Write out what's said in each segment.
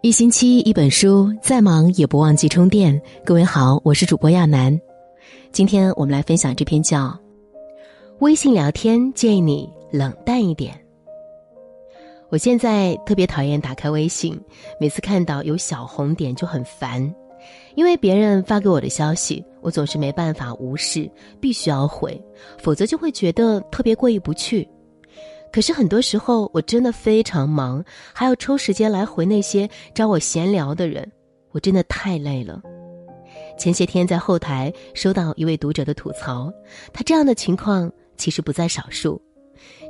一星期一本书，再忙也不忘记充电。各位好，我是主播亚楠，今天我们来分享这篇叫《微信聊天建议你冷淡一点》。我现在特别讨厌打开微信，每次看到有小红点就很烦，因为别人发给我的消息，我总是没办法无视，必须要回，否则就会觉得特别过意不去。可是很多时候我真的非常忙，还要抽时间来回那些找我闲聊的人，我真的太累了。前些天在后台收到一位读者的吐槽，他这样的情况其实不在少数。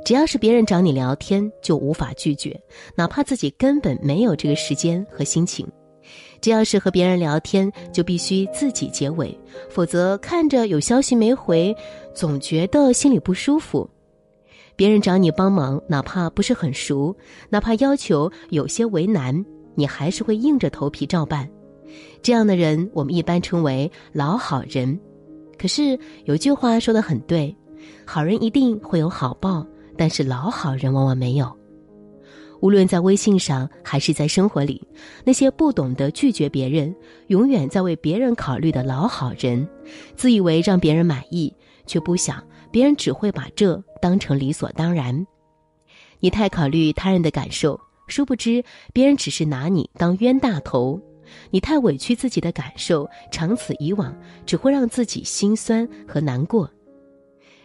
只要是别人找你聊天，就无法拒绝，哪怕自己根本没有这个时间和心情；只要是和别人聊天，就必须自己结尾，否则看着有消息没回，总觉得心里不舒服。别人找你帮忙，哪怕不是很熟，哪怕要求有些为难，你还是会硬着头皮照办。这样的人，我们一般称为老好人。可是有句话说的很对，好人一定会有好报，但是老好人往往没有。无论在微信上还是在生活里，那些不懂得拒绝别人，永远在为别人考虑的老好人，自以为让别人满意，却不想。别人只会把这当成理所当然，你太考虑他人的感受，殊不知别人只是拿你当冤大头。你太委屈自己的感受，长此以往只会让自己心酸和难过。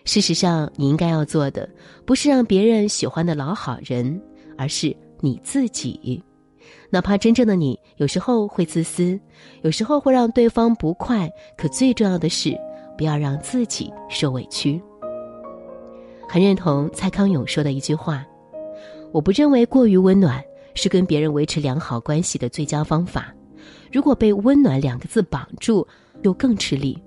事实上，你应该要做的不是让别人喜欢的老好人，而是你自己。哪怕真正的你有时候会自私，有时候会让对方不快，可最重要的是不要让自己受委屈。很认同蔡康永说的一句话：“我不认为过于温暖是跟别人维持良好关系的最佳方法。如果被‘温暖’两个字绑住，就更吃力。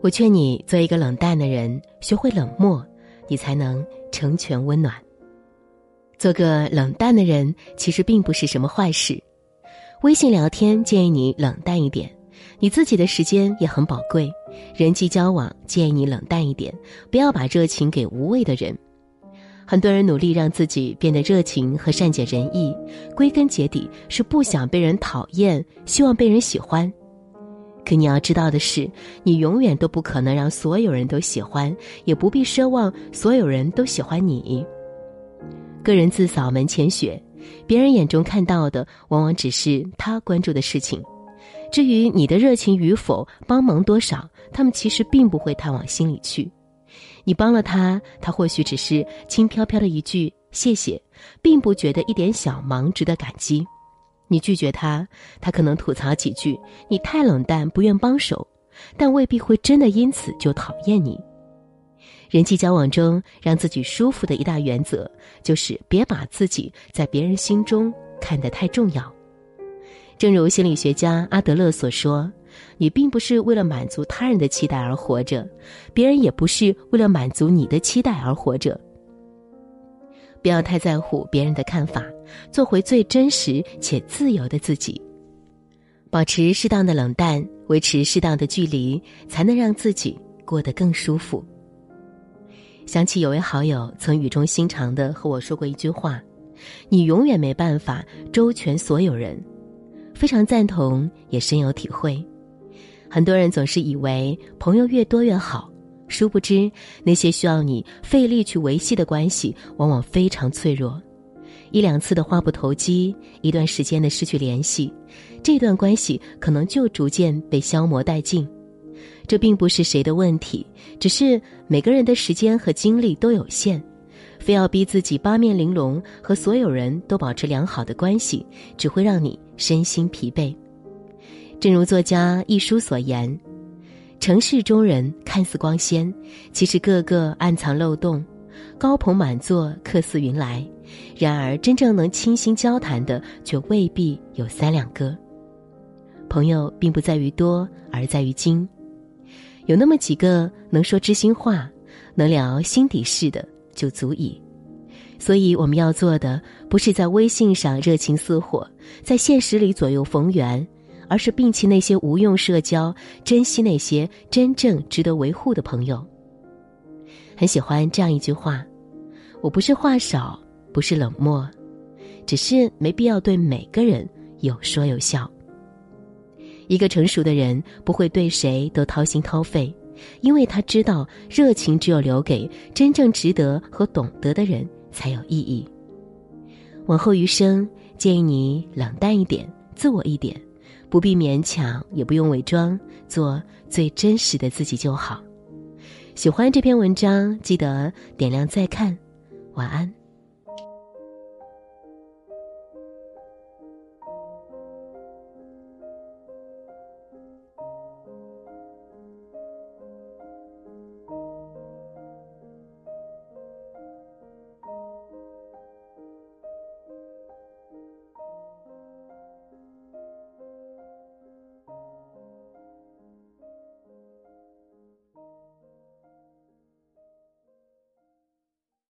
我劝你做一个冷淡的人，学会冷漠，你才能成全温暖。做个冷淡的人，其实并不是什么坏事。微信聊天建议你冷淡一点。”你自己的时间也很宝贵，人际交往建议你冷淡一点，不要把热情给无谓的人。很多人努力让自己变得热情和善解人意，归根结底是不想被人讨厌，希望被人喜欢。可你要知道的是，你永远都不可能让所有人都喜欢，也不必奢望所有人都喜欢你。个人自扫门前雪，别人眼中看到的往往只是他关注的事情。至于你的热情与否，帮忙多少，他们其实并不会太往心里去。你帮了他，他或许只是轻飘飘的一句谢谢，并不觉得一点小忙值得感激。你拒绝他，他可能吐槽几句你太冷淡，不愿帮手，但未必会真的因此就讨厌你。人际交往中，让自己舒服的一大原则，就是别把自己在别人心中看得太重要。正如心理学家阿德勒所说：“你并不是为了满足他人的期待而活着，别人也不是为了满足你的期待而活着。不要太在乎别人的看法，做回最真实且自由的自己，保持适当的冷淡，维持适当的距离，才能让自己过得更舒服。”想起有位好友曾语重心长的和我说过一句话：“你永远没办法周全所有人。”非常赞同，也深有体会。很多人总是以为朋友越多越好，殊不知那些需要你费力去维系的关系，往往非常脆弱。一两次的话不投机，一段时间的失去联系，这段关系可能就逐渐被消磨殆尽。这并不是谁的问题，只是每个人的时间和精力都有限。非要逼自己八面玲珑，和所有人都保持良好的关系，只会让你身心疲惫。正如作家一书所言：“城市中人看似光鲜，其实个个暗藏漏洞；高朋满座，客似云来，然而真正能倾心交谈的，却未必有三两个。朋友并不在于多，而在于精。有那么几个能说知心话，能聊心底事的。”就足以，所以我们要做的不是在微信上热情似火，在现实里左右逢源，而是摒弃那些无用社交，珍惜那些真正值得维护的朋友。很喜欢这样一句话：“我不是话少，不是冷漠，只是没必要对每个人有说有笑。一个成熟的人不会对谁都掏心掏肺，因为他知道热情只有留给真正值得和懂得的人才有意义。往后余生，建议你冷淡一点，自我一点，不必勉强，也不用伪装，做最真实的自己就好。喜欢这篇文章，记得点亮再看。晚安。